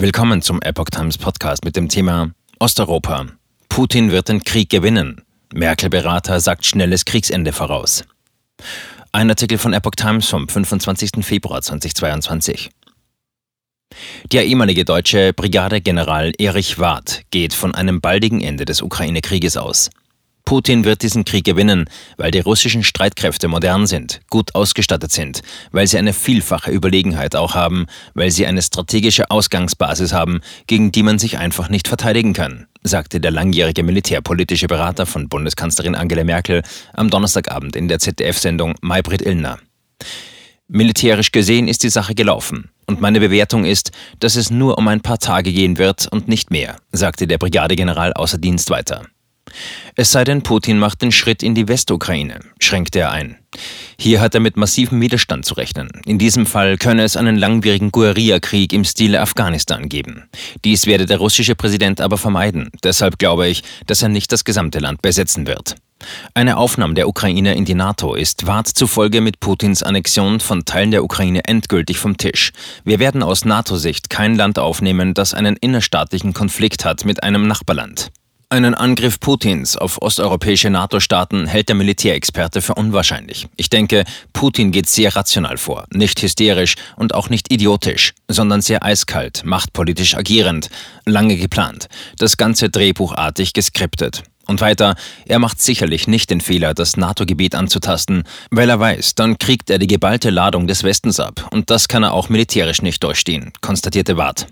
Willkommen zum Epoch Times Podcast mit dem Thema Osteuropa. Putin wird den Krieg gewinnen. Merkel-Berater sagt schnelles Kriegsende voraus. Ein Artikel von Epoch Times vom 25. Februar 2022. Der ehemalige deutsche Brigadegeneral Erich Warth geht von einem baldigen Ende des Ukraine-Krieges aus. Putin wird diesen Krieg gewinnen, weil die russischen Streitkräfte modern sind, gut ausgestattet sind, weil sie eine vielfache Überlegenheit auch haben, weil sie eine strategische Ausgangsbasis haben, gegen die man sich einfach nicht verteidigen kann, sagte der langjährige militärpolitische Berater von Bundeskanzlerin Angela Merkel am Donnerstagabend in der ZDF-Sendung Maybrit Illner. Militärisch gesehen ist die Sache gelaufen. Und meine Bewertung ist, dass es nur um ein paar Tage gehen wird und nicht mehr, sagte der Brigadegeneral außer Dienst weiter. Es sei denn, Putin macht den Schritt in die Westukraine, schränkte er ein. Hier hat er mit massivem Widerstand zu rechnen. In diesem Fall könne es einen langwierigen Guerillakrieg im Stile Afghanistan geben. Dies werde der russische Präsident aber vermeiden. Deshalb glaube ich, dass er nicht das gesamte Land besetzen wird. Eine Aufnahme der Ukraine in die NATO ist wart zufolge mit Putins Annexion von Teilen der Ukraine endgültig vom Tisch. Wir werden aus NATO-Sicht kein Land aufnehmen, das einen innerstaatlichen Konflikt hat mit einem Nachbarland. Einen Angriff Putins auf osteuropäische NATO-Staaten hält der Militärexperte für unwahrscheinlich. Ich denke, Putin geht sehr rational vor, nicht hysterisch und auch nicht idiotisch, sondern sehr eiskalt, machtpolitisch agierend, lange geplant, das ganze drehbuchartig geskriptet. Und weiter, er macht sicherlich nicht den Fehler, das NATO-Gebiet anzutasten, weil er weiß, dann kriegt er die geballte Ladung des Westens ab und das kann er auch militärisch nicht durchstehen, konstatierte Wart.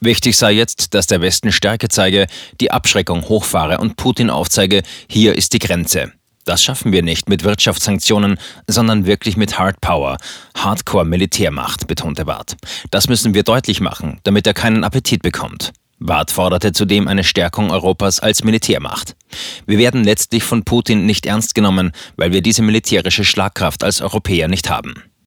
Wichtig sei jetzt, dass der Westen Stärke zeige, die Abschreckung hochfahre und Putin aufzeige, hier ist die Grenze. Das schaffen wir nicht mit Wirtschaftssanktionen, sondern wirklich mit Hard Power, Hardcore-Militärmacht, betonte Barth. Das müssen wir deutlich machen, damit er keinen Appetit bekommt. Barth forderte zudem eine Stärkung Europas als Militärmacht. Wir werden letztlich von Putin nicht ernst genommen, weil wir diese militärische Schlagkraft als Europäer nicht haben.